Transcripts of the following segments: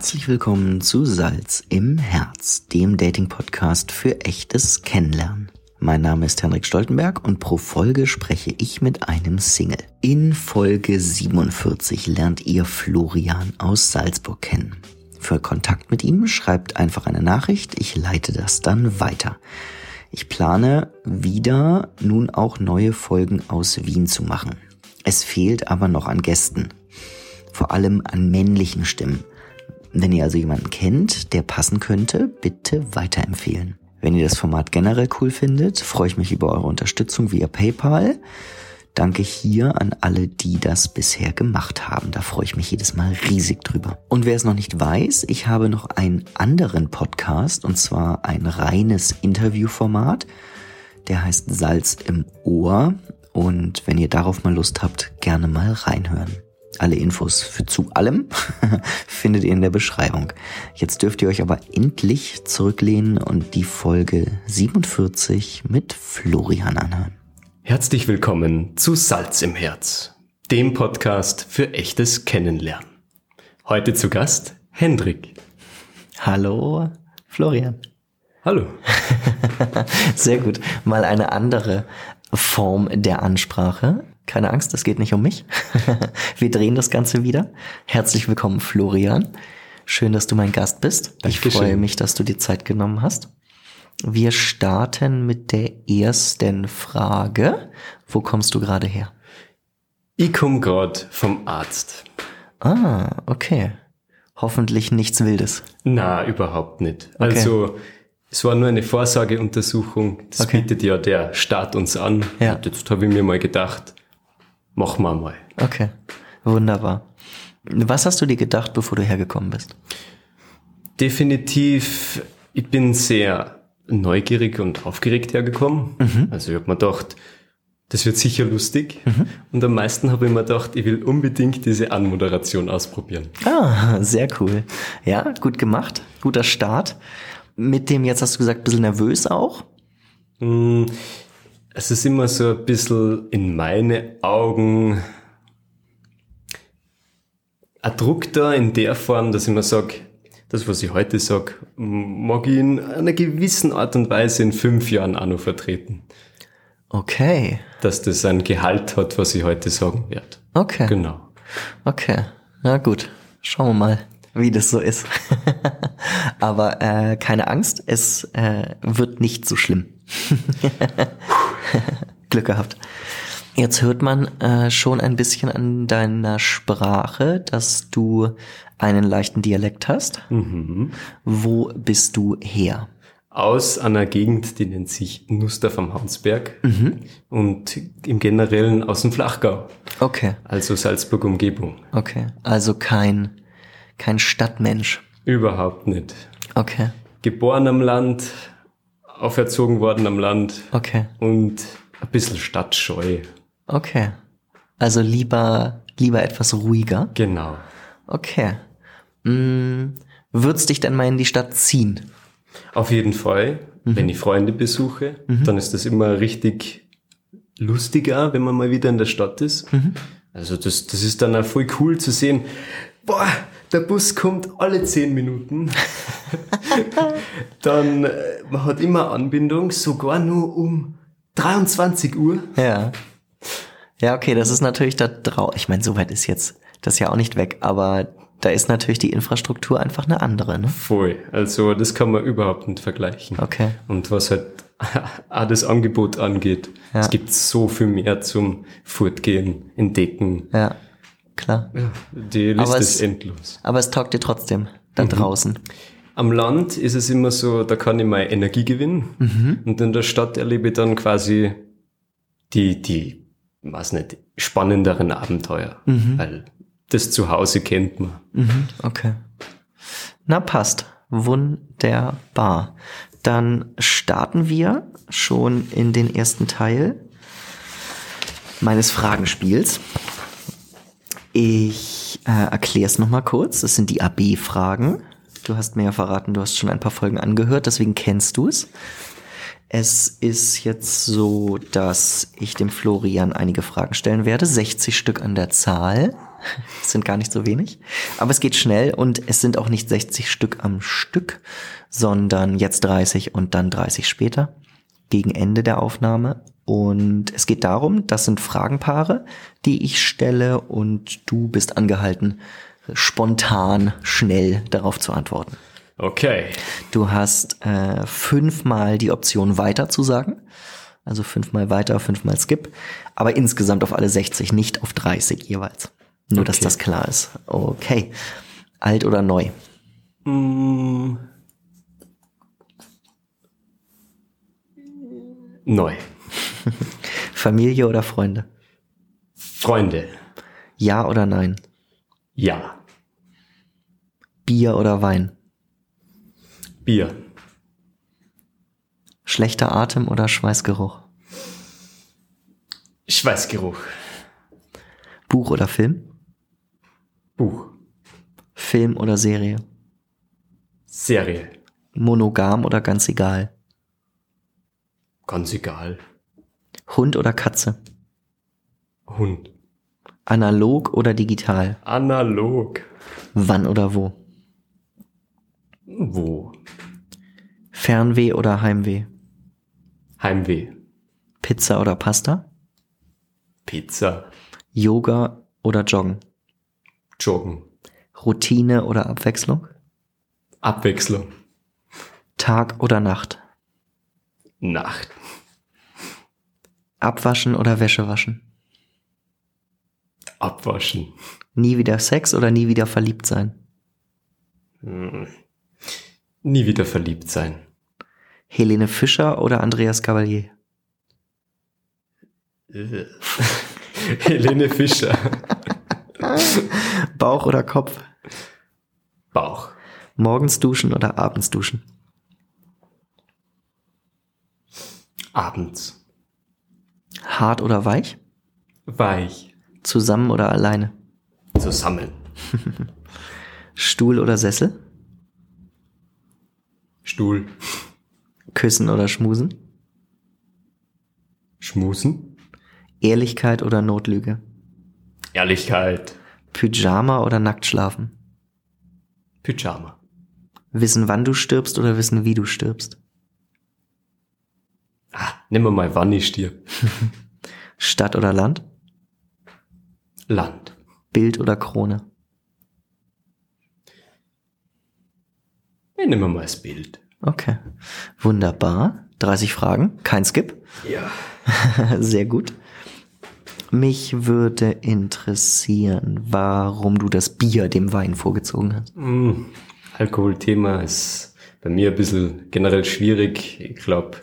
Herzlich willkommen zu Salz im Herz, dem Dating-Podcast für echtes Kennenlernen. Mein Name ist Henrik Stoltenberg und pro Folge spreche ich mit einem Single. In Folge 47 lernt ihr Florian aus Salzburg kennen. Für Kontakt mit ihm schreibt einfach eine Nachricht, ich leite das dann weiter. Ich plane wieder nun auch neue Folgen aus Wien zu machen. Es fehlt aber noch an Gästen. Vor allem an männlichen Stimmen. Wenn ihr also jemanden kennt, der passen könnte, bitte weiterempfehlen. Wenn ihr das Format generell cool findet, freue ich mich über eure Unterstützung via PayPal. Danke hier an alle, die das bisher gemacht haben. Da freue ich mich jedes Mal riesig drüber. Und wer es noch nicht weiß, ich habe noch einen anderen Podcast und zwar ein reines Interviewformat. Der heißt Salz im Ohr. Und wenn ihr darauf mal Lust habt, gerne mal reinhören. Alle Infos für zu allem findet ihr in der Beschreibung. Jetzt dürft ihr euch aber endlich zurücklehnen und die Folge 47 mit Florian anhören. Herzlich willkommen zu Salz im Herz, dem Podcast für echtes Kennenlernen. Heute zu Gast Hendrik. Hallo, Florian. Hallo. Sehr gut. Mal eine andere Form der Ansprache. Keine Angst, es geht nicht um mich. Wir drehen das Ganze wieder. Herzlich willkommen, Florian. Schön, dass du mein Gast bist. Ich Dankeschön. freue mich, dass du dir Zeit genommen hast. Wir starten mit der ersten Frage. Wo kommst du gerade her? Ich komme gerade vom Arzt. Ah, okay. Hoffentlich nichts Wildes. Na, überhaupt nicht. Also, es war nur eine Vorsorgeuntersuchung. Das Okay. bietet ja der Staat uns an. Ja. Und jetzt habe ich mir mal gedacht, machen wir mal. Okay, wunderbar. Was hast du dir gedacht, bevor du hergekommen bist? Definitiv, ich bin sehr neugierig und aufgeregt hergekommen. Also ich habe mir gedacht, das wird sicher lustig. Und am meisten habe ich mir gedacht, ich will unbedingt diese Anmoderation ausprobieren. Ah, sehr cool. Ja, gut gemacht. Guter Start. Mit dem, jetzt hast du gesagt, ein bisschen nervös auch. Es ist immer so ein bisschen in meine Augen ein Druck da in der Form, dass ich mir sage, das, was ich heute sage, mag ich in einer gewissen Art und Weise in fünf Jahren auch noch vertreten. Okay, Dass das ein Gehalt hat, was ich heute sagen werde. okay, Genau. okay. Na gut, schauen wir mal, wie das so ist. Aber äh, keine Angst, es äh, wird nicht so schlimm. Glück gehabt. Jetzt hört man äh, schon ein bisschen an deiner Sprache, dass du einen leichten Dialekt hast. Wo bist du her? Aus einer Gegend, die nennt sich Nuster vom Hansberg und im Generellen aus dem Flachgau, Okay, also Salzburg Umgebung. okay. Also kein, kein Stadtmensch. Überhaupt nicht. Okay, Geboren am Land, auferzogen worden am Land okay, und ein bisschen stadtscheu. okay. Also lieber, lieber etwas ruhiger. Genau. Okay. Mm, würdest dich denn mal in die Stadt ziehen? Auf jeden Fall, wenn ich Freunde besuche, dann ist das immer richtig lustiger, wenn man mal wieder in der Stadt ist. Also das, das ist dann auch voll cool zu sehen, boah, der Bus kommt alle zehn Minuten. dann, äh, man hat immer Anbindung, sogar nur um 23 Uhr. Ja. Ja, okay, das ist natürlich da drau. Ich meine, soweit ist jetzt das ja auch nicht weg, aber da ist natürlich die Infrastruktur einfach eine andere, ne? Voll. Also das kann man überhaupt nicht vergleichen. Okay. Und was halt auch das Angebot angeht, Ja. es gibt so viel mehr zum Fortgehen, Entdecken. Ja, klar. Die Liste Aber ist es- endlos. Aber es taugt dir trotzdem da draußen. Am Land ist es immer so, da kann ich mal Energie gewinnen. Und in der Stadt erlebe ich dann quasi die, die, weiß nicht, spannenderen Abenteuer. Weil das Zuhause kennt man. Mhm, okay. Na, passt. Wunderbar. Dann starten wir schon in den ersten Teil meines Fragenspiels. Ich äh, erkläre es nochmal kurz. Das sind die AB-Fragen. Du hast mir ja verraten, du hast schon ein paar Folgen angehört, deswegen kennst du es. Es ist jetzt so, dass ich dem Florian einige Fragen stellen werde, 60 Stück an der Zahl. Es sind gar nicht so wenig. Aber es geht schnell und es sind auch nicht 60 Stück am Stück, sondern jetzt 30 und dann 30 später, gegen Ende der Aufnahme. Und es geht darum, das sind Fragenpaare, die ich stelle und du bist angehalten, spontan, schnell darauf zu antworten. Okay. Du hast äh, fünfmal die Option weiter zu sagen. Also fünfmal weiter, fünfmal skip. Aber insgesamt auf alle 60, nicht auf 30 jeweils. Nur, dass Okay. das klar ist. Okay. Alt oder neu? Mm. Neu. Familie oder Freunde? Freunde. Ja oder nein? Ja. Bier oder Wein? Bier. Schlechter Atem oder Schweißgeruch? Schweißgeruch. Buch oder Film? Buch. Film oder Serie? Serie. Monogam oder ganz egal? Ganz egal. Hund oder Katze? Hund. Analog oder digital? Analog. Wann oder wo? Wo? Fernweh oder Heimweh? Heimweh. Pizza oder Pasta? Pizza. Yoga oder Joggen? Joggen. Routine oder Abwechslung? Abwechslung. Tag oder Nacht? Nacht. Abwaschen oder Wäsche waschen? Abwaschen. Nie wieder Sex oder nie wieder verliebt sein? Nie wieder verliebt sein. Helene Fischer oder Andreas Cavalier? Helene Fischer. Bauch oder Kopf? Bauch. Morgens duschen oder abends duschen? Abends. Hart oder weich? Weich. Zusammen oder alleine? Zusammen. Stuhl oder Sessel? Stuhl. Küssen oder schmusen? Schmusen. Ehrlichkeit oder Notlüge? Ehrlichkeit. Pyjama oder nackt schlafen? Pyjama. Wissen, wann du stirbst oder wissen, wie du stirbst? Ah, wir mal, wann ich stirb. Stadt oder Land? Land. Bild oder Krone? Ja, nehmen wir mal das Bild. Okay. Wunderbar. 30 Fragen. Kein Skip. Ja. Sehr gut. Mich würde interessieren, warum du das Bier dem Wein vorgezogen hast. Mm, Alkoholthema ist bei mir ein bisschen generell schwierig. Ich glaube,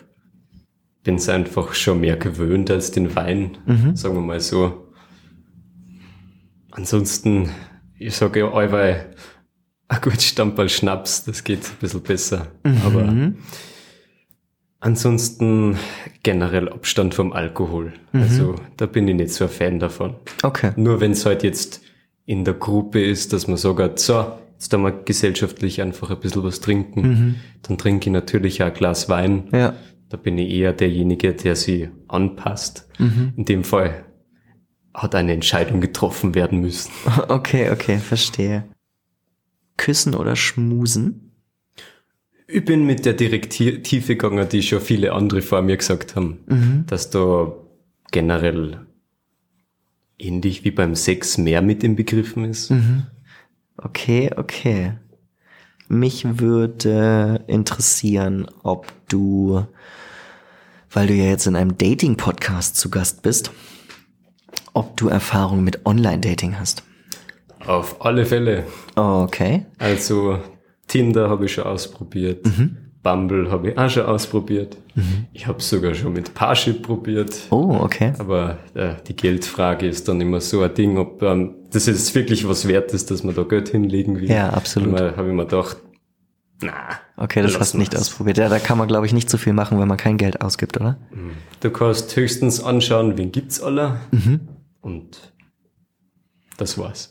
bin es einfach schon mehr gewöhnt als den Wein, sagen wir mal so. Ansonsten, ich sage ja allweil, ein gut Stammball Schnaps, das geht ein bisschen besser. Aber ansonsten generell Abstand vom Alkohol. Also da bin ich nicht so ein Fan davon. Okay. Nur wenn es halt jetzt in der Gruppe ist, dass man sagt, so, jetzt da mal gesellschaftlich einfach ein bisschen was trinken, dann trinke ich natürlich auch ein Glas Wein. Ja. Da bin ich eher derjenige, der sie anpasst. In dem Fall hat eine Entscheidung getroffen werden müssen. Okay, okay, verstehe. Küssen oder schmusen? Ich bin mit der Direktive gegangen, die schon viele andere vor mir gesagt haben, dass da generell ähnlich wie beim Sex mehr mit im Begriffen ist. Okay, okay. Mich würde interessieren, ob du, weil du ja jetzt in einem Dating-Podcast zu Gast bist, ob du Erfahrung mit Online-Dating hast. Auf alle Fälle. Okay. Also Tinder habe ich schon ausprobiert. Bumble habe ich auch schon ausprobiert. Ich habe sogar schon mit Parship probiert. Oh, okay. Aber äh, die Geldfrage ist dann immer so ein Ding, ob ähm, das jetzt wirklich was wert ist, dass man da Geld hinlegen will. Ja, absolut. Da habe ich mir gedacht, na, Okay, das hast du nicht ausprobiert. Ja, da kann man, glaube ich, nicht so viel machen, wenn man kein Geld ausgibt, oder? Du kannst höchstens anschauen, wen gibt's alle. Und das war's.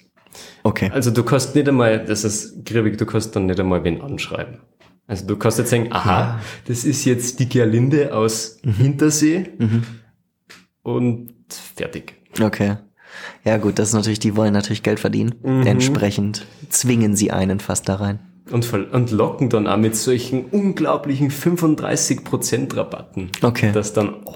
Okay. Also du kannst nicht einmal, das ist griebig, du kannst dann nicht einmal wen anschreiben. Also du kannst jetzt sagen, aha, das ist jetzt die Gerlinde aus Hintersee und fertig. Okay. Ja gut, das ist natürlich, die wollen natürlich Geld verdienen. Mhm. Entsprechend zwingen sie einen fast da rein. Und, und locken dann auch mit solchen unglaublichen 35% Rabatten. Okay. Dass dann, oh,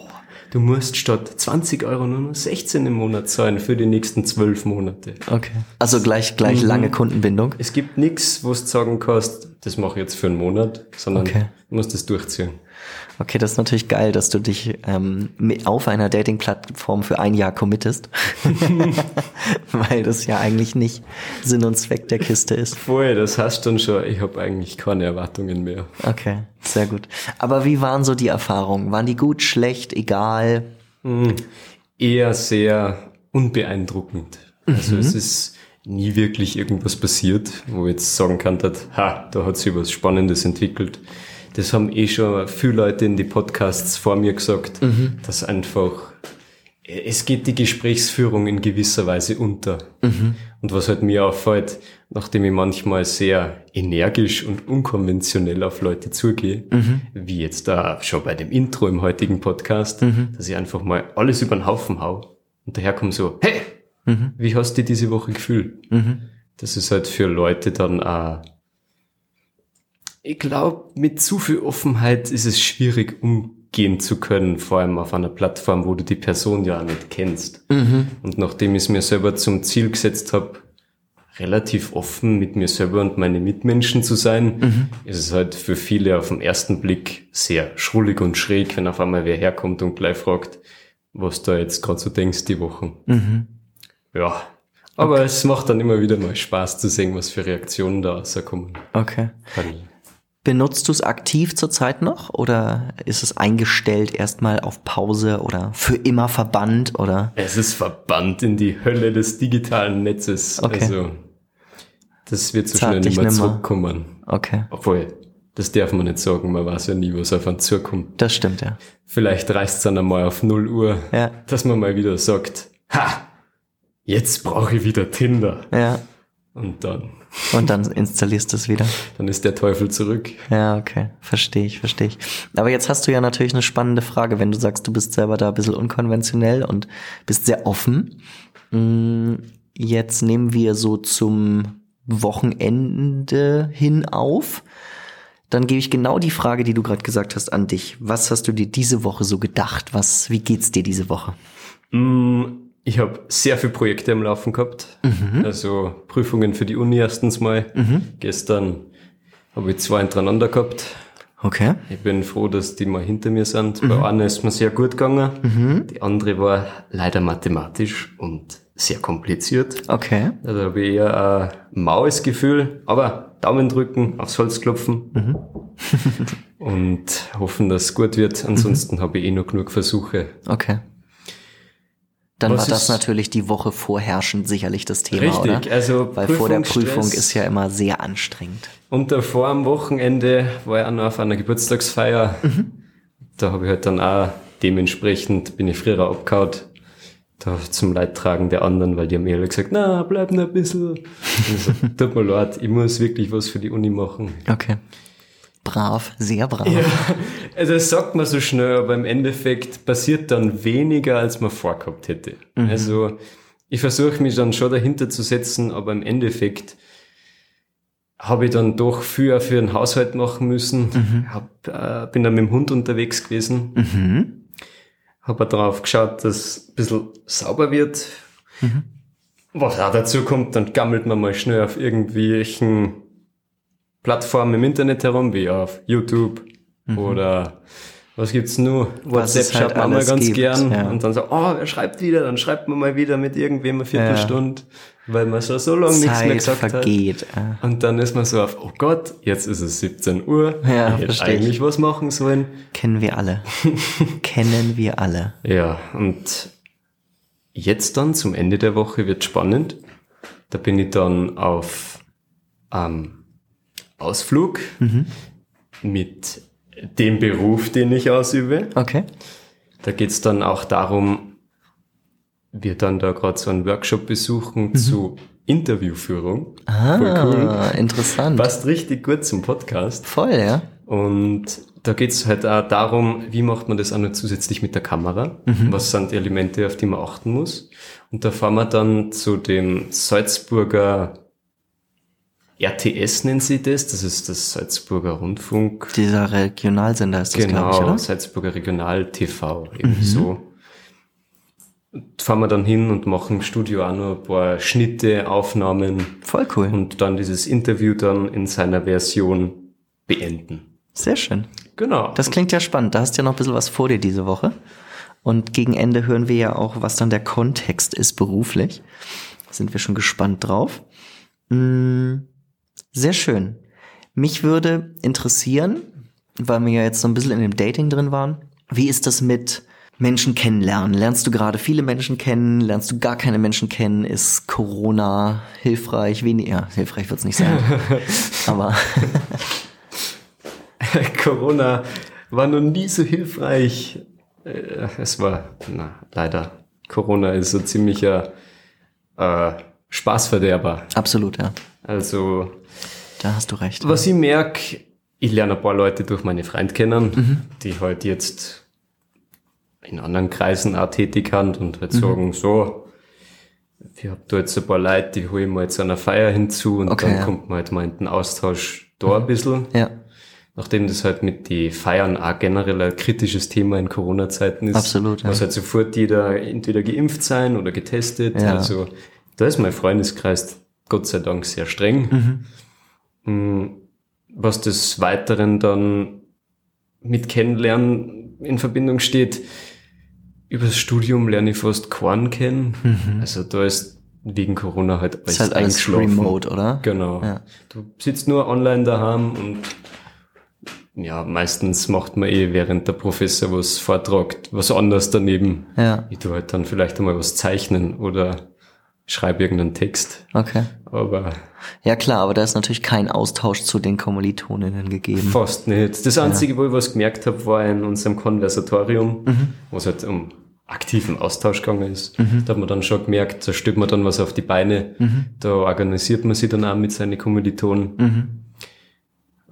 du musst statt 20 Euro nur noch 16 im Monat zahlen für die nächsten 12 Monate. Okay. Also gleich, gleich lange Kundenbindung. Es gibt nichts, wo du sagen kannst, das mache ich jetzt für einen Monat, sondern Okay. du musst das durchziehen. Okay, das ist natürlich geil, dass du dich ähm, auf einer Dating-Plattform für ein Jahr committest. Weil das ja eigentlich nicht Sinn und Zweck der Kiste ist. Vorher, das hast dann schon, ich habe eigentlich keine Erwartungen mehr. Okay, sehr gut. Aber wie waren so die Erfahrungen? Waren die gut, schlecht, egal? Eher sehr unbeeindruckend. Also es ist nie wirklich irgendwas passiert, wo ich jetzt sagen kann, dass, ha, da hat sich was Spannendes entwickelt. Das haben eh schon viele Leute in die Podcasts vor mir gesagt, dass einfach, es geht die Gesprächsführung in gewisser Weise unter. Und was halt mir auffällt, nachdem ich manchmal sehr energisch und unkonventionell auf Leute zugehe, wie jetzt da schon bei dem Intro im heutigen Podcast, dass ich einfach mal alles über den Haufen hau und daher kommt so, hey, wie hast du diese Woche gefühlt? Das ist halt für Leute dann auch, ich glaube, mit zu viel Offenheit ist es schwierig umgehen zu können, vor allem auf einer Plattform, wo du die Person ja auch nicht kennst. Und nachdem ich es mir selber zum Ziel gesetzt habe, relativ offen mit mir selber und meine Mitmenschen zu sein, ist es halt für viele auf den ersten Blick sehr schrullig und schräg, wenn auf einmal wer herkommt und gleich fragt, was du jetzt gerade so denkst die Wochen. Ja, aber es macht dann immer wieder mal Spaß zu sehen, was für Reaktionen da rauskommen. Okay. Weil Benutzt du es aktiv zurzeit noch oder ist es eingestellt erstmal auf Pause oder für immer verbannt oder? Es ist verbannt in die Hölle des digitalen Netzes. Okay. Also, das wird so Zart schnell nicht mehr zurückkommen. Okay, Obwohl, das darf man nicht sagen, man weiß ja nie, was auf einen zukommt. das stimmt ja. Vielleicht reißt es dann einmal auf 0 Uhr, Ja, dass man mal wieder sagt, ha, jetzt brauche ich wieder Tinder. ja. Und dann, Und dann installierst du es wieder. dann ist der Teufel zurück. Ja, okay. Verstehe ich, verstehe ich. Aber jetzt hast du ja natürlich eine spannende Frage, wenn du sagst, du bist selber da ein bisschen unkonventionell und bist sehr offen. Mm, Jetzt nehmen wir so zum Wochenende hin auf. Dann gebe ich genau die Frage, die du gerade gesagt hast, an dich. Was hast du dir diese Woche so gedacht? Was, wie geht's dir diese Woche? Mm, Ich habe sehr viele Projekte am Laufen gehabt. Also Prüfungen für die Uni erstens mal. Gestern habe ich zwei hintereinander gehabt. Okay. Ich bin froh, dass die mal hinter mir sind. Bei einer ist mir sehr gut gegangen. Die andere war leider mathematisch und sehr kompliziert. Okay. Da habe ich eher ein maues Gefühl, aber Daumen drücken, aufs Holz klopfen und hoffen, dass es gut wird. Ansonsten habe ich eh noch genug Versuche. Okay. Dann Was war das natürlich die Woche vorherrschend sicherlich das Thema, Richtig, oder? also Weil vor der. Prüfung ist ja immer sehr anstrengend. Und davor am Wochenende war ich auch noch auf einer Geburtstagsfeier. Da habe ich halt dann auch dementsprechend, bin ich früher abgehauen. Da zum Leidtragen der anderen, weil die haben mir alle gesagt, na, bleib noch ein bisschen. So, Tut mir leid, ich muss wirklich was für die Uni machen. Okay. Brav, sehr brav. Ja, also das sagt man so schnell, aber im Endeffekt passiert dann weniger, als man vorgehabt hätte. Also ich versuche mich dann schon dahinter zu setzen, aber im Endeffekt habe ich dann doch viel für den Haushalt machen müssen. Hab, äh, bin dann mit dem Hund unterwegs gewesen. Mhm. Habe darauf geschaut, dass es ein bisschen sauber wird. Was auch dazu kommt, dann gammelt man mal schnell auf irgendwelchen Plattformen im Internet herum, wie auf YouTube oder was gibt's nur? Mhm. WhatsApp halt schaut man mal ganz gibt, gern. ja. Und dann so, oh, wer schreibt wieder? Dann schreibt man mal wieder mit irgendwem eine Viertelstunde, weil man schon so lange nichts mehr gesagt hat. vergeht. äh. Und dann ist man so auf, oh Gott, jetzt ist es 17 Uhr. Ja, ich hätte ich. eigentlich was machen sollen. Kennen wir alle. Kennen wir alle. Ja, und jetzt dann zum Ende der Woche wird spannend. Da bin ich dann auf ähm, Ausflug mit dem Beruf, den ich ausübe. Okay. Da geht's dann auch darum, wir dann da gerade so einen Workshop besuchen zu Interviewführung. Voll cool. Ah, interessant. Passt richtig gut zum Podcast. Voll, ja. Und da geht's halt auch darum, wie macht man das auch noch zusätzlich mit der Kamera? Was sind die Elemente, auf die man achten muss? Und da fahren wir dann zu dem Salzburger RTS nennen sie das. Das ist das Salzburger Rundfunk. Dieser Regionalsender ist das, glaube ich, Genau, oder? Salzburger Regional TV, eben so. Und fahren wir dann hin und machen im Studio auch noch ein paar Schnitte, Aufnahmen Voll cool. und dann dieses Interview dann in seiner Version beenden. Sehr schön. Genau. Das klingt ja spannend. Da hast du ja noch ein bisschen was vor dir diese Woche. Und gegen Ende hören wir ja auch, was dann der Kontext ist beruflich. Sind wir schon gespannt drauf. Mm, Sehr schön. Mich würde interessieren, weil wir ja jetzt so ein bisschen in dem Dating drin waren, wie ist das mit Menschen kennenlernen? Lernst du gerade viele Menschen kennen? Lernst du gar keine Menschen kennen? Ist Corona hilfreich? Wenig, ja, hilfreich wird's nicht sein. Aber Corona war noch nie so hilfreich. Äh, Es war, na, leider. Corona ist so ziemlicher äh, Spaßverderber. absolut, ja. Also, Da hast du recht. was ich merke, ich lerne ein paar Leute durch meine Freunde kennen, die halt jetzt in anderen Kreisen auch tätig sind und halt sagen, so, ich hab da jetzt ein paar Leute, die hole ich mal zu einer Feier hinzu und Okay, dann ja. kommt man halt mal in den Austausch da ein bisschen. Ja, Nachdem das halt mit die Feiern auch generell ein kritisches Thema in Corona-Zeiten ist. Absolut, ja. Muss halt sofort jeder entweder geimpft sein oder getestet. Ja. Also da ist mein Freundeskreis Gott sei Dank sehr streng. Mm, Was des Weiteren dann mit Kennenlernen in Verbindung steht, über das Studium lerne ich fast keinen kennen. Also da ist wegen Corona halt alles Mhm. ist halt alles remote, oder? Genau. Ja. Du sitzt nur online daheim und ja, meistens macht man eh, während der Professor was vortragt, was anderes daneben. Ja, Ich tue halt dann vielleicht einmal was zeichnen oder schreibe irgendeinen Text. okay. Aber Ja klar, aber da ist natürlich kein Austausch zu den Kommilitoninnen gegeben. fast nicht. Das Einzige, wo ich was gemerkt habe, war in unserem Konversatorium, wo es halt um aktiven Austausch gegangen ist. Da hat man dann schon gemerkt, da stellt man dann was auf die Beine, da organisiert man sich dann auch mit seinen Kommilitonen.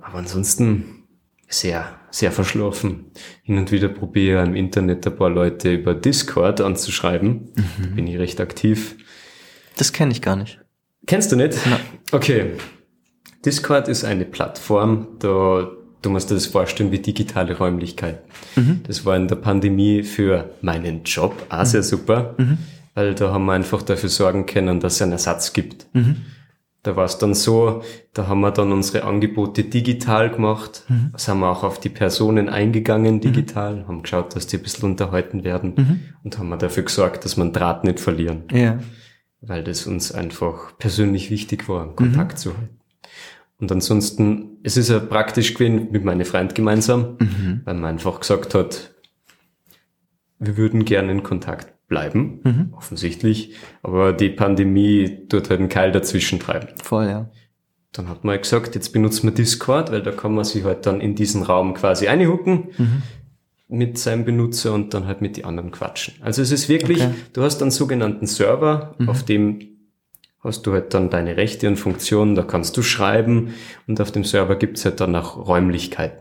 Aber ansonsten sehr, sehr verschlafen. Hin und wieder probiere ich im Internet ein paar Leute über Discord anzuschreiben. Da bin ich recht aktiv. Das kenne ich gar nicht. Kennst du nicht? Okay. Discord ist eine Plattform, da du musst dir das vorstellen wie digitale Räumlichkeit. Das war in der Pandemie für meinen Job auch sehr super, weil da haben wir einfach dafür sorgen können, dass es einen Ersatz gibt. Da war es dann so, da haben wir dann unsere Angebote digital gemacht, sind wir auch auf die Personen eingegangen digital, haben geschaut, dass die ein bisschen unterhalten werden und haben wir dafür gesorgt, dass man Draht nicht verlieren Ja. Weil das uns einfach persönlich wichtig war, einen Kontakt zu halten. Und ansonsten, es ist ja praktisch gewesen mit meinen Freunden gemeinsam, weil man einfach gesagt hat, wir würden gerne in Kontakt bleiben, offensichtlich, aber die Pandemie tut halt einen Keil dazwischen treiben. Voll, ja. Dann hat man halt gesagt, jetzt benutzen wir Discord, weil da kann man sich halt dann in diesen Raum quasi einhucken mit seinem Benutzer und dann halt mit die anderen quatschen. Also es ist wirklich, Okay. du hast einen sogenannten Server, auf dem hast du halt dann deine Rechte und Funktionen, da kannst du schreiben und auf dem Server gibt's halt dann auch Räumlichkeiten.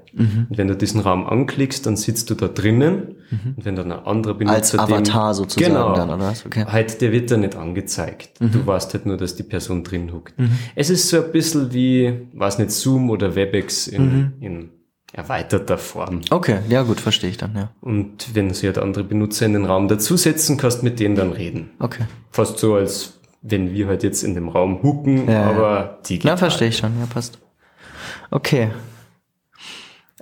Und wenn du diesen Raum anklickst, dann sitzt du da drinnen und wenn dann ein anderer Benutzer Als dem- Avatar sozusagen genau, dann, oder was? Okay. Halt, der wird da nicht angezeigt. Du weißt halt nur, dass die Person drin huckt. Es ist so ein bisschen wie, weiß nicht, Zoom oder Webex in, in erweiterter Form. Okay, ja gut, verstehe ich dann, ja. Und wenn sie halt andere Benutzer in den Raum dazusetzen, kannst mit denen dann reden. Okay. Fast so, als wenn wir halt jetzt in dem Raum hucken, Ja, aber digital. Na, verstehe ich schon, ja, passt. Okay.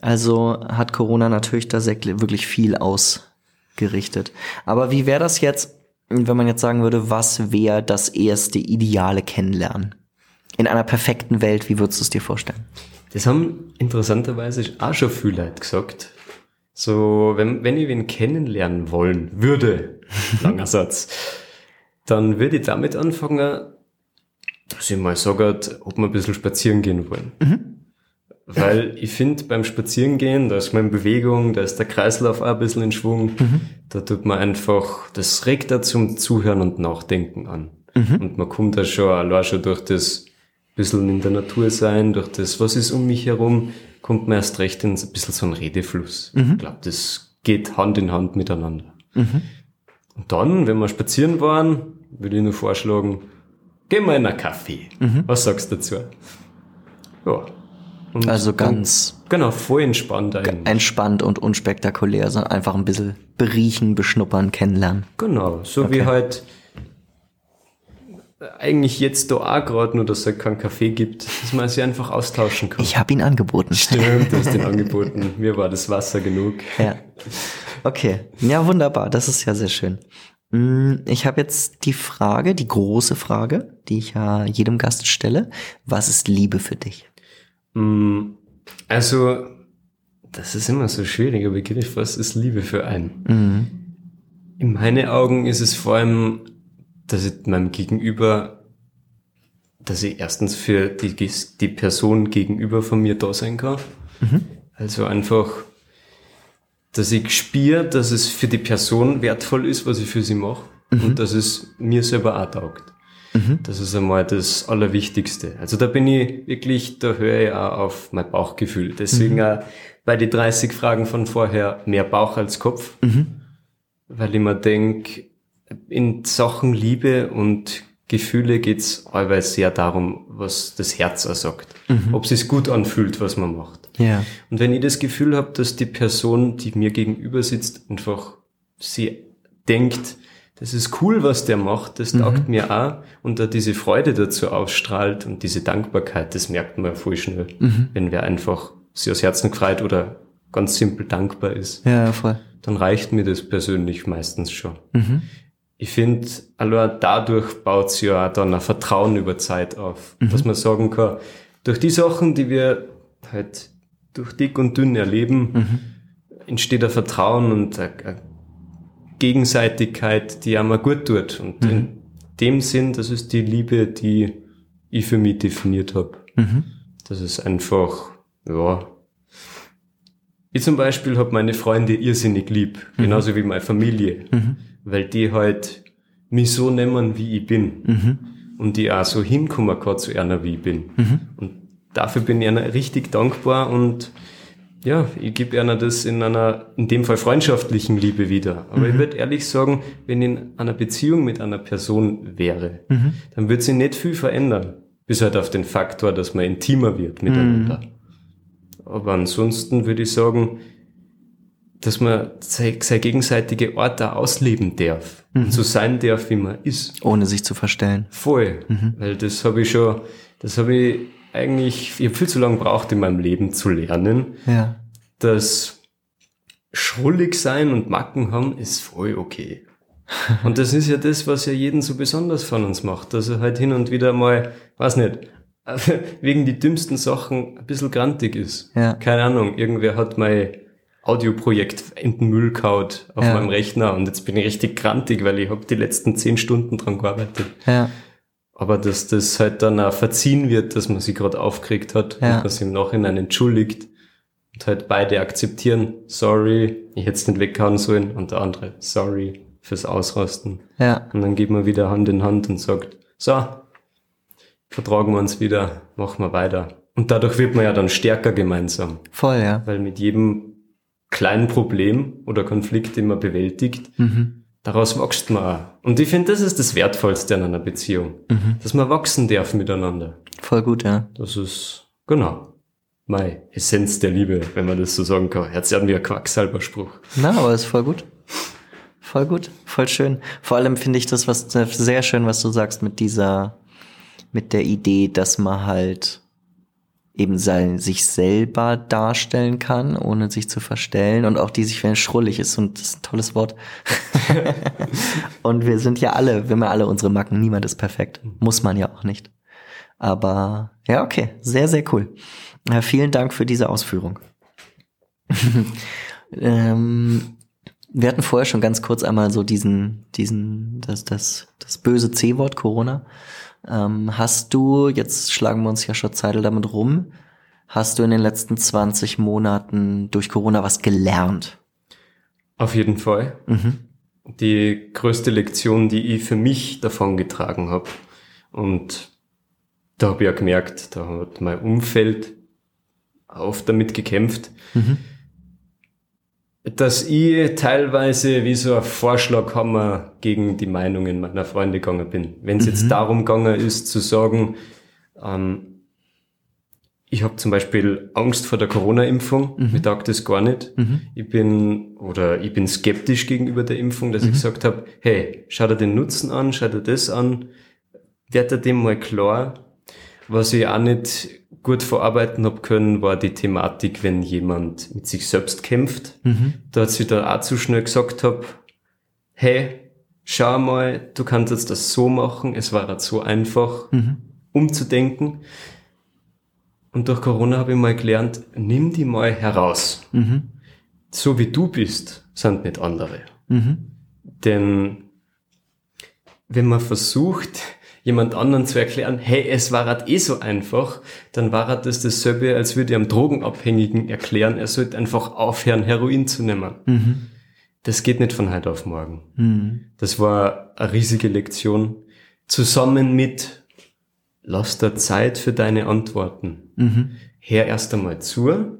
Also hat Corona natürlich da wirklich viel ausgerichtet. Aber wie wäre das jetzt, wenn man jetzt sagen würde, was wäre das erste ideale Kennenlernen? In einer perfekten Welt, wie würdest du es dir vorstellen? Das haben interessanterweise auch schon viele Leute gesagt. So, wenn, wenn ich wen kennenlernen wollen würde, langer Satz, dann würde ich damit anfangen, dass ich mal sage, ob wir ein bisschen spazieren gehen wollen. Weil ich finde, beim Spazierengehen, da ist man in Bewegung, da ist der Kreislauf auch ein bisschen in Schwung. Da tut man einfach, das regt da zum Zuhören und Nachdenken an. Und man kommt da schon, allein schon durch das bisschen in der Natur sein, durch das, was ist um mich herum, kommt man erst recht in ein bisschen so einen Redefluss. Ich glaube, das geht Hand in Hand miteinander. Und dann, wenn wir spazieren waren, würde ich nur vorschlagen, gehen wir in einen Kaffee. Was sagst du dazu? Ja. Und Also ganz Genau, voll entspannt eigentlich. entspannt und unspektakulär, sondern einfach ein bisschen beriechen, beschnuppern, kennenlernen. Genau, so wie halt eigentlich jetzt da auch gerade nur, dass es halt keinen Kaffee gibt, dass man sich einfach austauschen kann. Ich habe ihn angeboten. Stimmt, du hast den angeboten. Mir war das Wasser genug. Ja. Okay. Ja, wunderbar. Das ist ja sehr schön. Mm, Ich habe jetzt die Frage, die große Frage, die ich ja jedem Gast stelle. Was ist Liebe für dich? Mm, Also, das ist immer so ein schwieriger Begriff. Was ist Liebe für einen? In meinen Augen ist es vor allem, dass ich meinem Gegenüber, dass ich erstens für die, die Person gegenüber von mir da sein kann. Also einfach, dass ich spüre, dass es für die Person wertvoll ist, was ich für sie mache. Und dass es mir selber auch taugt. Das ist einmal das Allerwichtigste. Also da bin ich wirklich, da höre ich auch auf mein Bauchgefühl. Deswegen auch bei den 30 Fragen von vorher mehr Bauch als Kopf. Weil ich mir denke, in Sachen Liebe und Gefühle geht's allweil sehr darum, was das Herz auch sagt. Ob es sich gut anfühlt, was man macht. Ja. Und wenn ich das Gefühl habe, dass die Person, die mir gegenüber sitzt, einfach sie denkt, das ist cool, was der macht, das taugt mir auch und da diese Freude dazu ausstrahlt und diese Dankbarkeit, das merkt man voll schnell, wenn wer einfach sich aus Herzen gefreut oder ganz simpel dankbar ist, Ja, voll. dann reicht mir das persönlich meistens schon. Ich finde, allein dadurch baut sich ja auch dann ein Vertrauen über Zeit auf, dass man sagen kann, durch die Sachen, die wir halt durch dick und dünn erleben, entsteht ein Vertrauen und eine, Gegenseitigkeit, die einmal gut tut. Und in dem Sinn, das ist die Liebe, die ich für mich definiert habe. Das ist einfach, ja. Ich zum Beispiel habe meine Freunde irrsinnig lieb, genauso wie meine Familie, weil die halt mich so nehmen, wie ich bin. Und die auch so hinkommen kann zu einer, wie ich bin. Und dafür bin ich einer richtig dankbar und ja, ich gebe einer das in einer, in dem Fall freundschaftlichen Liebe wieder. Aber ich würde ehrlich sagen, wenn ich in einer Beziehung mit einer Person wäre, dann wird sie nicht viel verändern. Bis halt auf den Faktor, dass man intimer wird miteinander. Aber ansonsten würde ich sagen, dass man seine, gegenseitige Art da ausleben darf. Und so sein darf, wie man ist. Ohne sich zu verstellen. Voll. Weil das habe ich schon, das habe ich eigentlich, ich habe viel zu lange braucht in meinem Leben zu lernen, Ja. dass schrullig sein und Macken haben ist voll okay. Und das ist ja das, was ja jeden so besonders von uns macht, dass er halt hin und wieder mal, weiß nicht, wegen die dümmsten Sachen ein bisschen grantig ist. Ja. Keine Ahnung, irgendwer hat mein Audioprojekt in den Müll kaut auf Ja. meinem Rechner und jetzt bin ich richtig grantig, weil ich habe die letzten zehn Stunden dran gearbeitet. Ja. Aber dass das halt dann auch verziehen wird, dass man sich gerade aufgeregt hat Ja. und man sich im Nachhinein entschuldigt und halt beide akzeptieren, sorry, ich hätte es nicht weghauen sollen und der andere, sorry fürs Ausrasten. Ja. Und dann geht man wieder Hand in Hand und sagt, so, vertragen wir uns wieder, machen wir weiter. Und dadurch wird man ja dann stärker gemeinsam, Voll, ja. weil mit jedem kleinen Problem oder Konflikt, den man bewältigt, daraus wächst man auch. Und ich finde, das ist das Wertvollste an einer Beziehung, dass man wachsen darf miteinander. Voll gut, ja. Das ist, genau, meine Essenz der Liebe, wenn man das so sagen kann. An wie ein Quacksalberspruch. Na, aber ist voll gut. Voll gut, voll schön. Vor allem finde ich das was sehr schön, was du sagst mit dieser, mit der Idee, dass man halt eben sein, sich selber darstellen kann, ohne sich zu verstellen und auch die sich, wenn schrullig ist und das ist ein tolles Wort. und wir sind ja alle, wir haben ja alle unsere Macken, niemand ist perfekt. Muss man ja auch nicht. Aber ja, okay, sehr, sehr cool. Ja, vielen Dank für diese Ausführung. ähm, wir hatten vorher schon ganz kurz einmal so diesen, diesen, das, das, das böse C-Wort Corona. Ähm, hast du, jetzt schlagen wir uns ja schon Zeit damit rum, hast du in den letzten 20 Monaten durch Corona was gelernt? Auf jeden Fall. Die größte Lektion, die ich für mich davon getragen habe. Und da habe ich ja gemerkt, da hat mein Umfeld oft damit gekämpft, mhm. Dass ich teilweise wie so ein Vorschlaghammer gegen die Meinungen meiner Freunde gegangen bin. Wenn es mhm. jetzt darum gegangen ist zu sagen, ähm, ich habe zum Beispiel Angst vor der Corona-Impfung. Mhm. Mir taugt das gar nicht. Mhm. Ich bin oder ich bin skeptisch gegenüber der Impfung, dass mhm. ich gesagt habe, hey, schau dir den Nutzen an, schau dir das an, werd dir dem mal klar. Was ich auch nicht gut verarbeiten habe können, war die Thematik, wenn jemand mit sich selbst kämpft. Mhm. Da hat sie dann auch zu schnell gesagt habe, hey, schau mal, du kannst jetzt das so machen, es war halt so einfach mhm. umzudenken. Und durch Corona habe ich mal gelernt, nimm die mal heraus. Mhm. So wie du bist, sind nicht andere. Mhm. Denn wenn man versucht, jemand anderen zu erklären, hey, es war halt eh so einfach, dann war halt das dasselbe, als würde ich einem Drogenabhängigen erklären, er sollte einfach aufhören, Heroin zu nehmen. Mhm. Das geht nicht von heute auf morgen. Mhm. Das war eine riesige Lektion. Zusammen mit lass dir Zeit für deine Antworten. Mhm. Hör erst einmal zu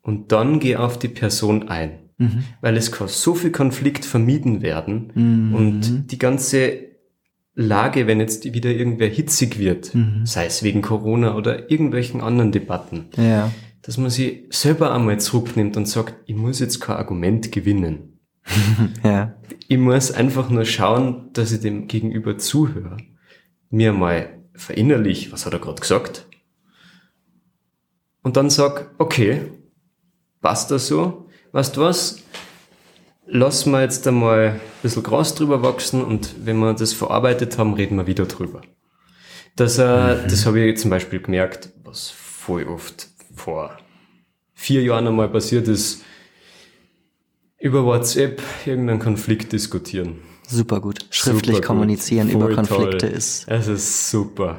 und dann geh auf die Person ein. Mhm. Weil es kann so viel Konflikt vermieden werden mhm. und die ganze Lage, wenn jetzt wieder irgendwer hitzig wird, mhm. sei es wegen Corona oder irgendwelchen anderen Debatten, ja. dass man sie selber einmal zurücknimmt und sagt, ich muss jetzt kein Argument gewinnen. ja. Ich muss einfach nur schauen, dass ich dem Gegenüber zuhöre, mir mal verinnerlich, was hat er gerade gesagt, und dann sag, okay, passt das so? Weißt du was? Lass mal jetzt einmal ein bisschen Gras drüber wachsen und wenn wir das verarbeitet haben, reden wir wieder drüber. Das, äh, mhm. das habe ich zum Beispiel gemerkt, was voll oft vor vier Jahren einmal passiert ist, über WhatsApp irgendeinen Konflikt diskutieren. Super gut. Schriftlich super kommunizieren gut. über Konflikte toll. ist. Es ist super.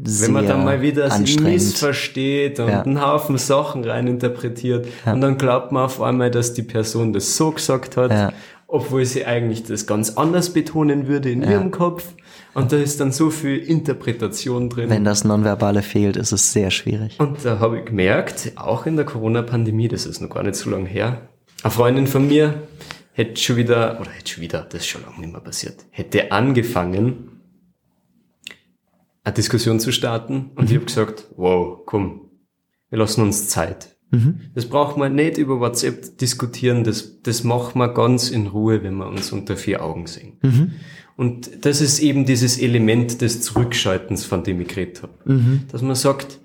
Wenn man dann mal wieder das missversteht und ja. einen Haufen Sachen reininterpretiert ja. und dann glaubt man auf einmal, dass die Person das so gesagt hat, ja. obwohl sie eigentlich das ganz anders betonen würde in ihrem Kopf. Und da ist dann so viel Interpretation drin. Wenn das Nonverbale fehlt, ist es sehr schwierig. Und da habe ich gemerkt, auch in der Corona-Pandemie, das ist noch gar nicht so lange her, eine Freundin von mir, hätte schon wieder, oder hätte schon wieder, das ist schon lange nicht mehr passiert, hätte angefangen, eine Diskussion zu starten und mhm. ich habe gesagt, wow, komm, wir lassen uns Zeit. Mhm. Das braucht man nicht über WhatsApp diskutieren, das, das machen wir ganz in Ruhe, wenn wir uns unter vier Augen sehen. Mhm. Und das ist eben dieses Element des Zurückschaltens, von dem ich geredet habe. Mhm. Dass man sagt,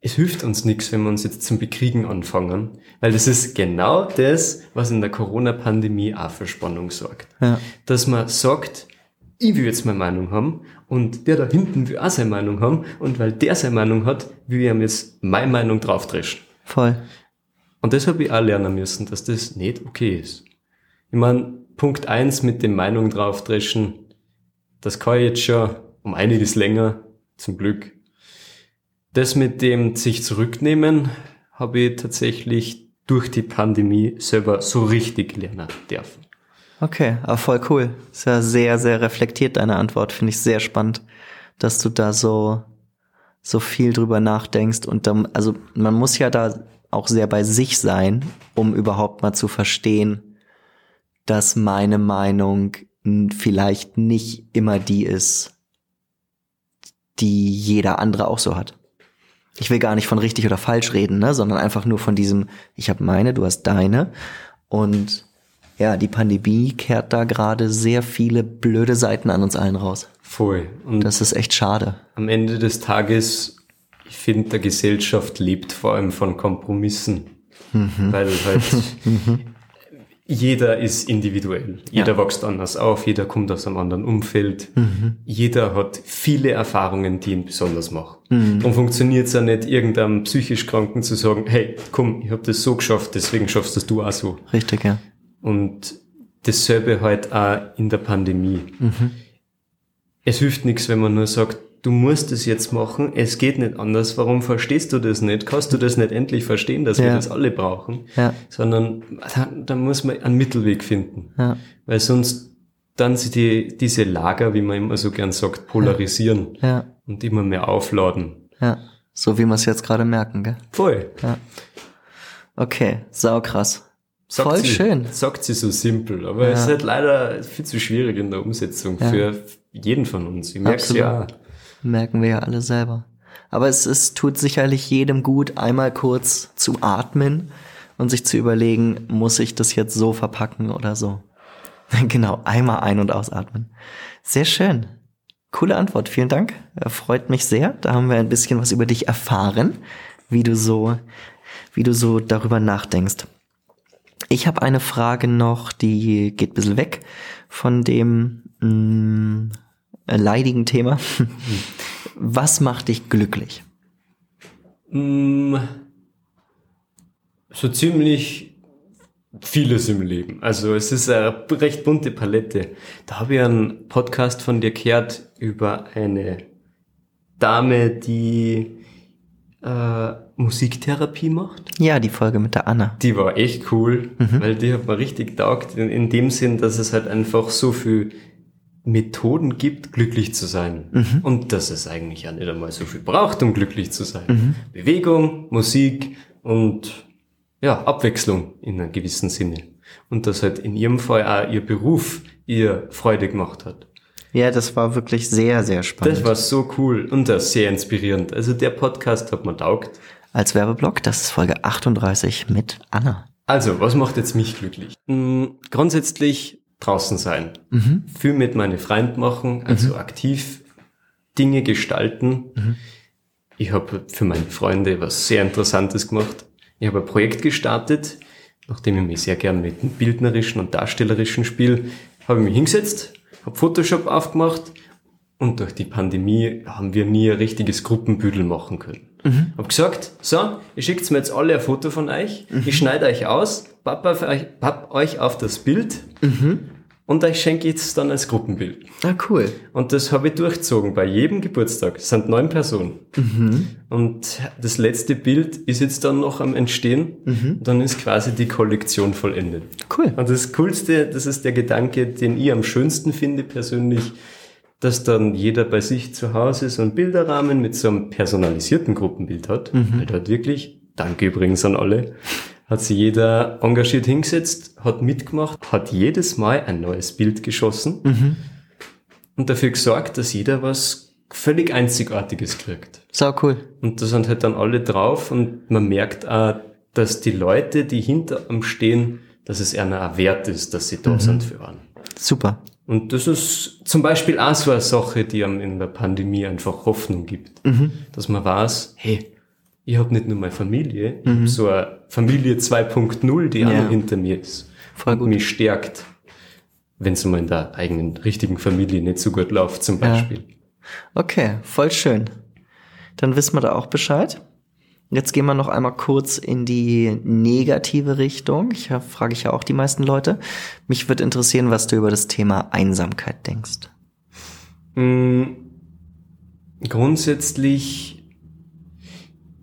es hilft uns nichts, wenn wir uns jetzt zum Bekriegen anfangen, weil das ist genau das, was in der Corona-Pandemie auch für Spannung sorgt. Ja. Dass man sagt, ich will jetzt meine Meinung haben und der da hinten will auch seine Meinung haben und weil der seine Meinung hat, will ich ihm jetzt meine Meinung draufdreschen. Voll. Und das habe ich auch lernen müssen, dass das nicht okay ist. Ich meine, Punkt eins mit dem Meinung draufdreschen, das kann ich jetzt schon um einiges länger, zum Glück, das mit dem sich zurücknehmen habe ich tatsächlich durch die Pandemie selber so richtig lernen dürfen. Okay, aber voll cool. Ist ja sehr, sehr reflektiert deine Antwort. Finde ich sehr spannend, dass du da so, so viel drüber nachdenkst und dann, also man muss ja da auch sehr bei sich sein, um überhaupt mal zu verstehen, dass meine Meinung vielleicht nicht immer die ist, die jeder andere auch so hat ich will gar nicht von richtig oder falsch reden, ne, sondern einfach nur von diesem, ich habe meine, du hast deine. Und ja, die Pandemie kehrt da gerade sehr viele blöde Seiten an uns allen raus. Voll. Und das ist echt schade. Am Ende des Tages, ich finde, der Gesellschaft lebt vor allem von Kompromissen. Mhm. Weil halt mhm jeder ist individuell. Jeder ja. wächst anders auf, jeder kommt aus einem anderen Umfeld. Mhm. Jeder hat viele Erfahrungen, die ihn besonders machen. Mhm. Und funktioniert es ja nicht, irgendeinem psychisch Kranken zu sagen, hey, komm, ich habe das so geschafft, deswegen schaffst das du auch so. Richtig, ja. Und dasselbe halt auch in der Pandemie. Mhm. Es hilft nichts, wenn man nur sagt, du musst es jetzt machen, es geht nicht anders, warum verstehst du das nicht? Kannst du das nicht endlich verstehen, dass ja. wir das alle brauchen? Ja. Sondern da, da, muss man einen Mittelweg finden. Ja. Weil sonst dann sie die, diese Lager, wie man immer so gern sagt, polarisieren ja. und immer mehr aufladen. Ja. So wie wir es jetzt gerade merken, gell? Voll. Ja. Okay, saukrass. Sagt Voll sie, schön. Sagt sie so simpel, aber Ja. es ist halt leider viel zu schwierig in der Umsetzung Ja. für jeden von uns. Ich merke ja. Merken wir ja alle selber. Aber es, es tut sicherlich jedem gut, einmal kurz zu atmen und sich zu überlegen, muss ich das jetzt so verpacken oder so. genau, einmal ein- und ausatmen. Sehr schön. Coole Antwort, vielen Dank. Freut mich sehr. Da haben wir ein bisschen was über dich erfahren, wie du so, wie du so darüber nachdenkst. Ich habe eine Frage noch, die geht ein bisschen weg von dem mh, äh, leidigen Thema. Was macht dich glücklich? Mm, So ziemlich vieles im Leben. Also es ist eine recht bunte Palette. Da habe ich einen Podcast von dir gehört über eine Dame, die äh, Musiktherapie macht. Ja, die Folge mit der Anna. Die war echt cool, weil die hat mir richtig taugt, in, in dem Sinn, dass es halt einfach so viel Methoden gibt, glücklich zu sein. Und dass es eigentlich ja nicht einmal so viel braucht, um glücklich zu sein. Bewegung, Musik und ja, Abwechslung in einem gewissen Sinne. Und dass halt in ihrem Fall auch ihr Beruf ihr Freude gemacht hat. Ja, das war wirklich sehr, sehr spannend. Das war so cool und das sehr inspirierend. Also der Podcast hat mir taugt. Als Werbeblock, das ist Folge 38 mit Anna. Also, was macht jetzt mich glücklich? Mm, grundsätzlich draußen sein. Viel mit meinen Freunden machen, also aktiv Dinge gestalten. Ich habe für meine Freunde was sehr Interessantes gemacht. Ich habe ein Projekt gestartet, nachdem ich mich sehr gern mit dem bildnerischen und darstellerischen Spiel, habe ich mich hingesetzt, habe Photoshop aufgemacht und durch die Pandemie haben wir nie ein richtiges Gruppenbüdel machen können. Hab gesagt, so, ihr schickt mir jetzt alle ein Foto von euch, ich schneide euch aus, papp, auf euch, papp euch auf das Bild und euch schenke jetzt dann als Gruppenbild. Ah, cool. Und das habe ich durchzogen bei jedem Geburtstag. Es sind neun Personen. Und das letzte Bild ist jetzt dann noch am Entstehen. Dann ist quasi die Kollektion vollendet. Cool. Und das Coolste, das ist der Gedanke, den ich am schönsten finde persönlich, dass dann jeder bei sich zu Hause so einen Bilderrahmen mit so einem personalisierten Gruppenbild hat. Weil dort wirklich, danke übrigens an alle, hat sich jeder engagiert hingesetzt, hat mitgemacht, hat jedes Mal ein neues Bild geschossen und dafür gesorgt, dass jeder was völlig Einzigartiges kriegt. Sau cool. Und da sind halt dann alle drauf und man merkt auch, dass die Leute, die hinter am stehen, dass es einer auch wert ist, dass sie da sind für einen. Super. Und das ist zum Beispiel auch so eine Sache, die einem in der Pandemie einfach Hoffnung gibt. Dass man weiß, hey, ich habe nicht nur meine Familie, ich habe so eine Familie 2.0, die auch Ja. noch hinter mir ist. Voll und gut. mich stärkt, wenn es mal in der eigenen richtigen Familie nicht so gut läuft zum Beispiel. Okay, voll schön. Dann wissen wir da auch Bescheid. Jetzt gehen wir noch einmal kurz in die negative Richtung. Ich frage ich ja auch die meisten Leute. Mich würde interessieren, was du über das Thema Einsamkeit denkst. Mm, Grundsätzlich,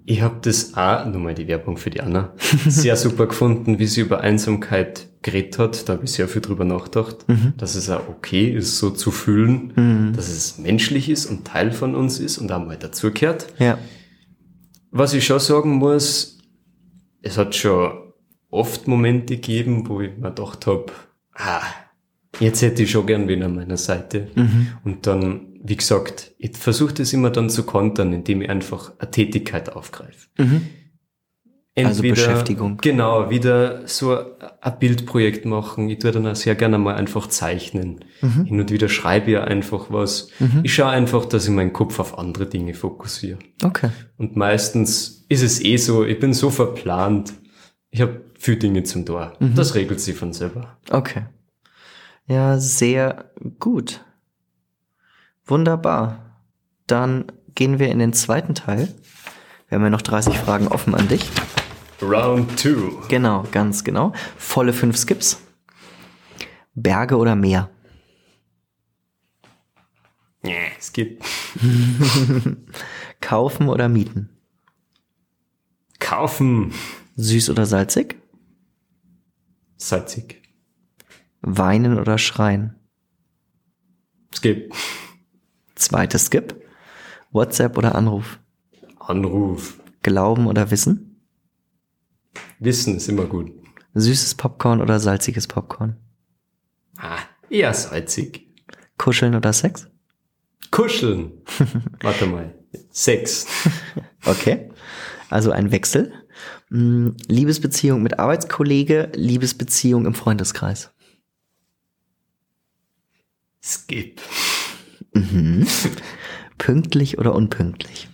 ich habe das auch, nochmal die Werbung für die Anna, sehr super gefunden, wie sie über Einsamkeit geredet hat. Da habe ich sehr viel drüber nachgedacht, dass es auch okay ist, so zu fühlen, dass es menschlich ist und Teil von uns ist und auch mal dazugehört. Ja. Was ich schon sagen muss, es hat schon oft Momente gegeben, wo ich mir gedacht habe, ah, jetzt hätte ich schon gern wen an meiner Seite. Und dann, wie gesagt, ich versuche das immer dann zu kontern, indem ich einfach eine Tätigkeit aufgreife. Also Beschäftigung. Genau, wieder so ein Bildprojekt machen. Ich tue dann auch sehr gerne mal einfach zeichnen. Hin und wieder schreibe ich einfach was. Ich schaue einfach, dass ich meinen Kopf auf andere Dinge fokussiere. Okay. Und meistens ist es eh so, ich bin so verplant. Ich habe viel Dinge zum Tor. Das regelt sich von selber. Okay. Ja, sehr gut. Wunderbar. Dann gehen wir in den zweiten Teil. Wir haben ja noch 30 Fragen offen an dich. Round two. Genau, ganz genau. Volle fünf Skips. Berge oder Meer? Es geht. Kaufen oder mieten? Kaufen. Süß oder salzig? Salzig. Weinen oder schreien? Geht. Zweites Skip. WhatsApp oder Anruf? Anruf. Glauben oder Wissen? Wissen ist immer gut. Süßes Popcorn oder salziges Popcorn? Ah, eher salzig. Kuscheln oder Sex? Kuscheln. Warte mal. Sex. Okay. Also ein Wechsel. Hm, Liebesbeziehung mit Arbeitskollege, Liebesbeziehung im Freundeskreis. Skip. Pünktlich oder unpünktlich?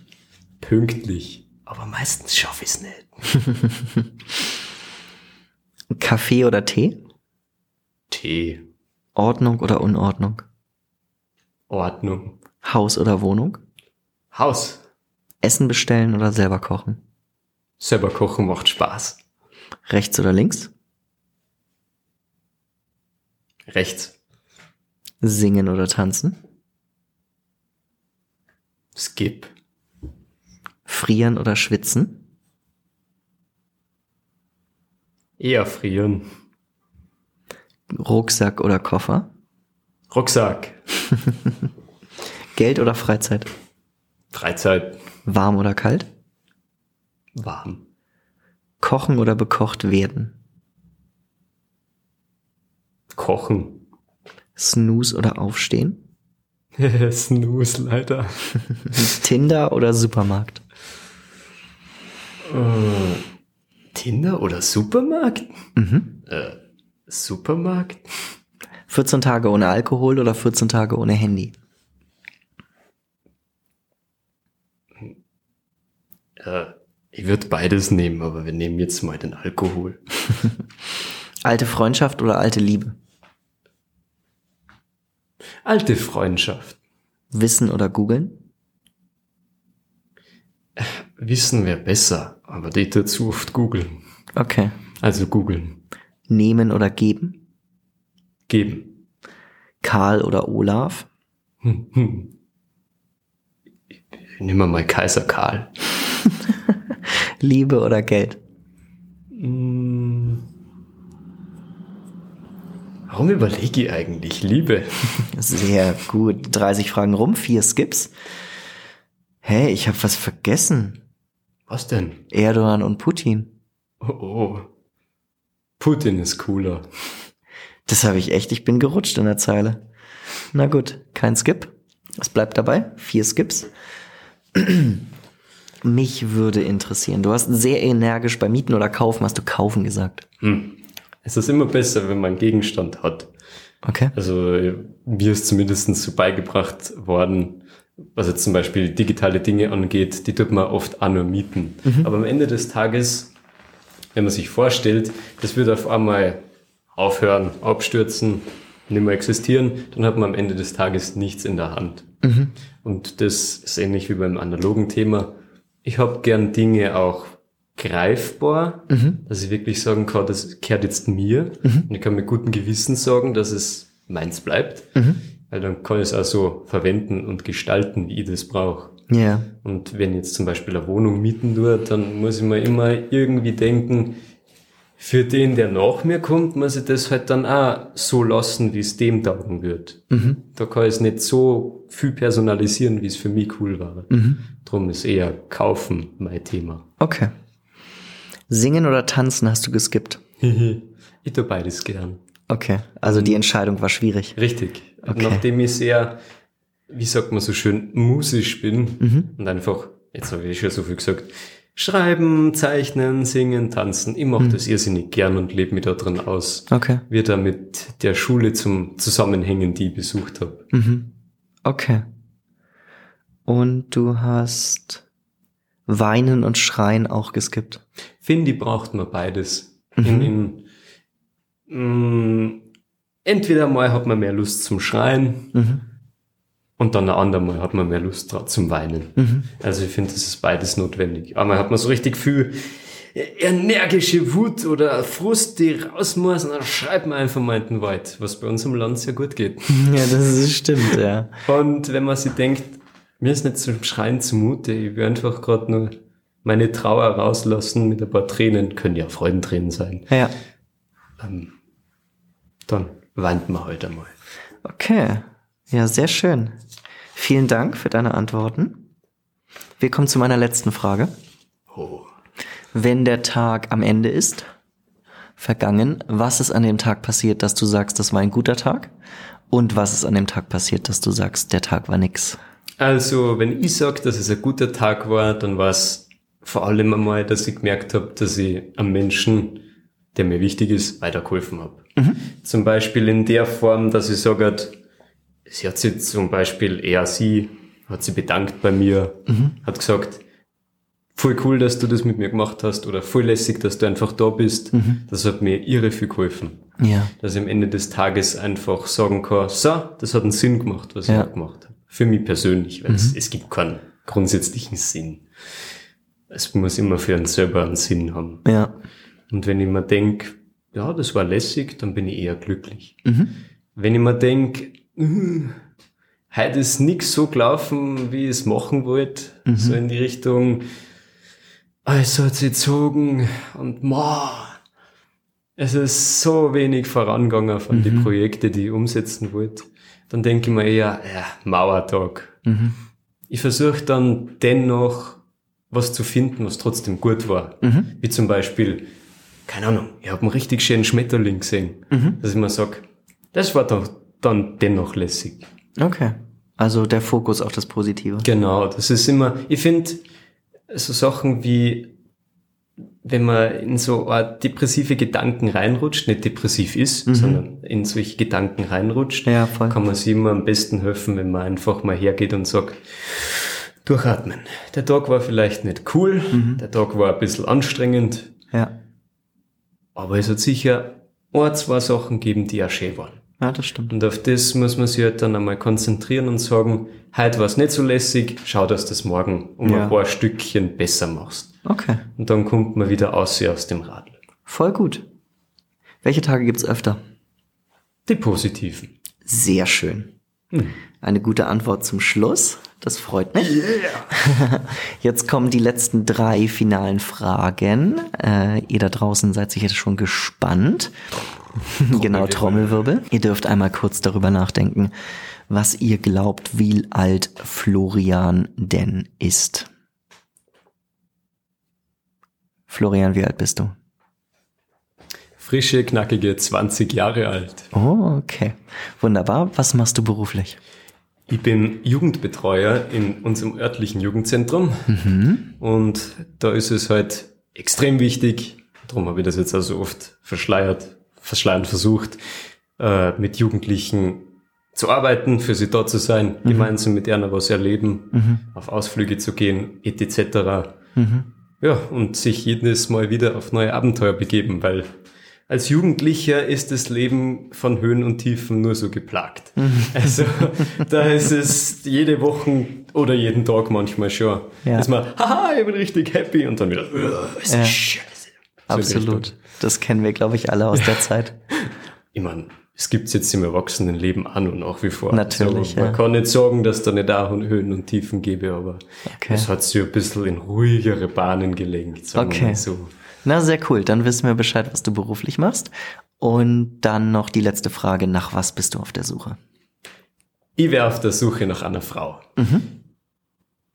Pünktlich. Aber meistens schaffe ich es nicht. Kaffee oder Tee? Tee. Ordnung oder Unordnung? Ordnung. Haus oder Wohnung? Haus. Essen bestellen oder selber kochen? Selber kochen macht Spaß. Rechts oder links? Rechts. Singen oder tanzen? Skip. Frieren oder schwitzen? Eher frieren. Rucksack oder Koffer? Rucksack. Geld oder Freizeit? Freizeit. Warm oder kalt? Warm. Kochen oder bekocht werden? Kochen. Snooze oder aufstehen? Snooze leider. Tinder oder Supermarkt? Tinder oder Supermarkt? Äh, Supermarkt? 14 Tage ohne Alkohol oder 14 Tage ohne Handy? Äh, ich würde beides nehmen, aber wir nehmen jetzt mal den Alkohol. Alte Freundschaft oder alte Liebe? Alte Freundschaft. Wissen oder googeln? Wissen wäre besser, aber die dazu oft googeln. Okay. Also googeln. Nehmen oder geben? Geben. Karl oder Olaf? Hm, hm. Nehmen wir mal Kaiser Karl. Liebe oder Geld? Warum überlege ich eigentlich Liebe? Sehr gut. 30 Fragen rum, vier Skips. Hey, ich habe was vergessen. Was denn? Erdogan und Putin. Oh, oh. Putin ist cooler. Das habe ich echt, ich bin gerutscht in der Zeile. Na gut, kein Skip. Es bleibt dabei. Vier Skips. Mich würde interessieren. Du hast sehr energisch bei Mieten oder Kaufen, hast du Kaufen gesagt. Es ist immer besser, wenn man einen Gegenstand hat. Okay. Also äh, mir ist zumindest so beigebracht worden, was jetzt zum Beispiel digitale Dinge angeht, die tut man oft auch nur mieten. Aber am Ende des Tages, wenn man sich vorstellt, das wird auf einmal aufhören, abstürzen, nicht mehr existieren, dann hat man am Ende des Tages nichts in der Hand. Und das ist ähnlich wie beim analogen Thema. Ich habe gern Dinge auch greifbar, dass ich wirklich sagen kann, das gehört jetzt mir. Und ich kann mit gutem Gewissen sagen, dass es meins bleibt. Weil dann kann ich es auch so verwenden und gestalten, wie ich das brauche. Ja. Und wenn ich jetzt zum Beispiel eine Wohnung mieten tue, dann muss ich mir immer irgendwie denken, für den, der nach mir kommt, muss ich das halt dann auch so lassen, wie es dem taugen wird. Da kann ich es nicht so viel personalisieren, wie es für mich cool war. Drum ist eher kaufen mein Thema. Okay. Singen oder tanzen hast du geskippt. ich tue beides gern. Okay. Also die Entscheidung war schwierig. Richtig. Okay. Nachdem ich sehr, wie sagt man so schön, musisch bin und einfach, jetzt habe ich schon so viel gesagt, schreiben, zeichnen, singen, tanzen. Ich mache das irrsinnig gern und lebe mich da drin aus. Okay. Wir da mit der Schule zum Zusammenhängen, die ich besucht habe. Okay. Und du hast Weinen und Schreien auch geskippt. Finde braucht man beides. In, in, mh, entweder mal hat man mehr Lust zum Schreien und dann ein andermal hat man mehr Lust zum Weinen. Also ich finde, das ist beides notwendig. Einmal hat man so richtig viel energische Wut oder Frust, die raus muss und dann schreibt man einfach mal in den Wald, was bei uns im Land sehr gut geht. Ja, das ist, stimmt, ja. Und wenn man sich denkt, mir ist nicht zum Schreien zumute, ich will einfach gerade nur meine Trauer rauslassen mit ein paar Tränen, können ja Freudentränen sein, Ja. dann weint man heute einmal. Okay. Ja, sehr schön. Vielen Dank für deine Antworten. Wir kommen zu meiner letzten Frage. Oh. Wenn der Tag am Ende ist, vergangen, was ist an dem Tag passiert, dass du sagst, das war ein guter Tag? Und was ist an dem Tag passiert, dass du sagst, der Tag war nix? Also, wenn ich sage, dass es ein guter Tag war, dann war es vor allem einmal, dass ich gemerkt habe, dass ich am Menschen, der mir wichtig ist, weitergeholfen habe. Mhm. Zum Beispiel in der Form, dass ich sage, sie hat sich zum Beispiel eher sie, hat sie bedankt bei mir, mhm. hat gesagt, voll cool, dass du das mit mir gemacht hast oder voll lässig, dass du einfach da bist. Mhm. Das hat mir irre viel geholfen. Ja. Dass ich am Ende des Tages einfach sagen kann, so, das hat einen Sinn gemacht, was ja. ich gemacht habe. Für mich persönlich, weil mhm. es, es gibt keinen grundsätzlichen Sinn. Es muss immer für einen selber einen Sinn haben. Ja. Und wenn ich mir denk, ja, das war lässig, dann bin ich eher glücklich. Mhm. Wenn ich mir denk, uh, heute ist nix so gelaufen, wie ich es machen wollte, mhm. so in die Richtung, es hat sich gezogen und ma, es ist so wenig vorangegangen von mhm. den Projekten, die ich umsetzen wollte, dann denke ich mir eher, ja, Mauertag. Mhm. Ich versuche dann dennoch was zu finden, was trotzdem gut war. Mhm. Wie zum Beispiel, keine Ahnung, ich habe einen richtig schönen Schmetterling gesehen, mhm. dass ich mir sag, das war doch dann dennoch lässig. Okay. Also der Fokus auf das Positive. Genau, das ist immer, ich finde, so Sachen wie, wenn man in so Art depressive Gedanken reinrutscht, nicht depressiv ist, mhm. sondern in solche Gedanken reinrutscht, ja, kann man sich immer am besten helfen, wenn man einfach mal hergeht und sagt, durchatmen. Der Tag war vielleicht nicht cool, mhm. der Tag war ein bisschen anstrengend, ja. aber es hat sicher ein, zwei Sachen gegeben, die auch schön waren. Ja, das stimmt. Und auf das muss man sich halt dann einmal konzentrieren und sagen, heute war es nicht so lässig, schau, dass du das morgen um ja. ein paar Stückchen besser machst. Okay. Und dann kommt man wieder aus, aus dem Radl. Voll gut. Welche Tage gibt's öfter? Die positiven. Sehr schön. Hm. Eine gute Antwort zum Schluss. Das freut mich. Yeah. Jetzt kommen die letzten drei finalen Fragen. Äh, ihr da draußen seid sicher schon gespannt. genau, Trommelwirbel. Ihr dürft einmal kurz darüber nachdenken, was ihr glaubt, wie alt Florian denn ist. Florian, wie alt bist du? Frische, knackige 20 Jahre alt. Oh, okay. Wunderbar. Was machst du beruflich? Ich bin Jugendbetreuer in unserem örtlichen Jugendzentrum mhm. und da ist es halt extrem wichtig, darum habe ich das jetzt also oft verschleiert, verschleiern versucht, äh, mit Jugendlichen zu arbeiten, für sie dort zu sein, mhm. gemeinsam mit ihnen was erleben, mhm. auf Ausflüge zu gehen, etc. Mhm. Ja, und sich jedes Mal wieder auf neue Abenteuer begeben, weil als Jugendlicher ist das Leben von Höhen und Tiefen nur so geplagt. Mhm. Also da ist es jede Woche oder jeden Tag manchmal schon. Ja. Dass man, haha, ich bin richtig happy und dann wieder, oh, ist ja. scheiße. So Absolut. Das kennen wir, glaube ich, alle aus der Zeit. Ich meine, es gibt's jetzt im Erwachsenenleben an und nach wie vor. Natürlich. Also, man ja. kann nicht sagen, dass da nicht auch Höhen und Tiefen gäbe, aber okay. es hat sich ein bisschen in ruhigere Bahnen gelenkt, sagen okay. wir mal so. Na, sehr cool. Dann wissen wir Bescheid, was du beruflich machst. Und dann noch die letzte Frage. Nach was bist du auf der Suche? Ich wäre auf der Suche nach einer Frau. Mhm.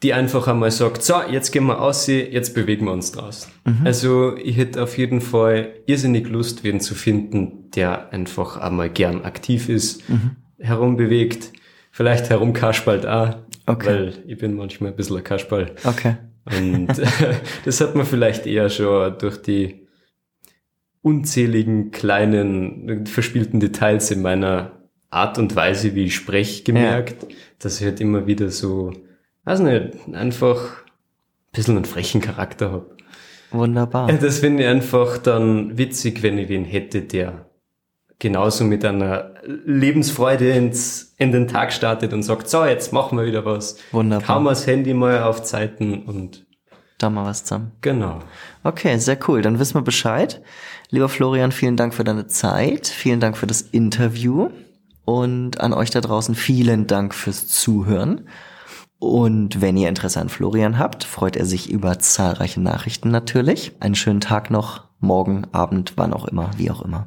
Die einfach einmal sagt, so, jetzt gehen wir aus, jetzt bewegen wir uns draußen. Mhm. Also ich hätte auf jeden Fall irrsinnig Lust, wen zu finden, der einfach einmal gern aktiv ist, mhm. herumbewegt, vielleicht herumkaspalt auch, okay. weil ich bin manchmal ein bisschen ein Kasperl. Okay. Und das hat man vielleicht eher schon durch die unzähligen kleinen verspielten Details in meiner Art und Weise, wie ich spreche, gemerkt, ja. dass ich halt immer wieder so, weiß nicht, einfach ein bisschen einen frechen Charakter habe. Wunderbar. Das finde ich einfach dann witzig, wenn ich wen hätte, der genauso mit einer Lebensfreude ins, in den Tag startet und sagt, so, jetzt machen wir wieder was. Wunderbar. Kaum das Handy mal auf Zeiten und da mal was zusammen. Genau. Okay, sehr cool. Dann wissen wir Bescheid. Lieber Florian, vielen Dank für deine Zeit. Vielen Dank für das Interview. Und an euch da draußen vielen Dank fürs Zuhören. Und wenn ihr Interesse an Florian habt, freut er sich über zahlreiche Nachrichten natürlich. Einen schönen Tag noch, morgen, Abend, wann auch immer, wie auch immer.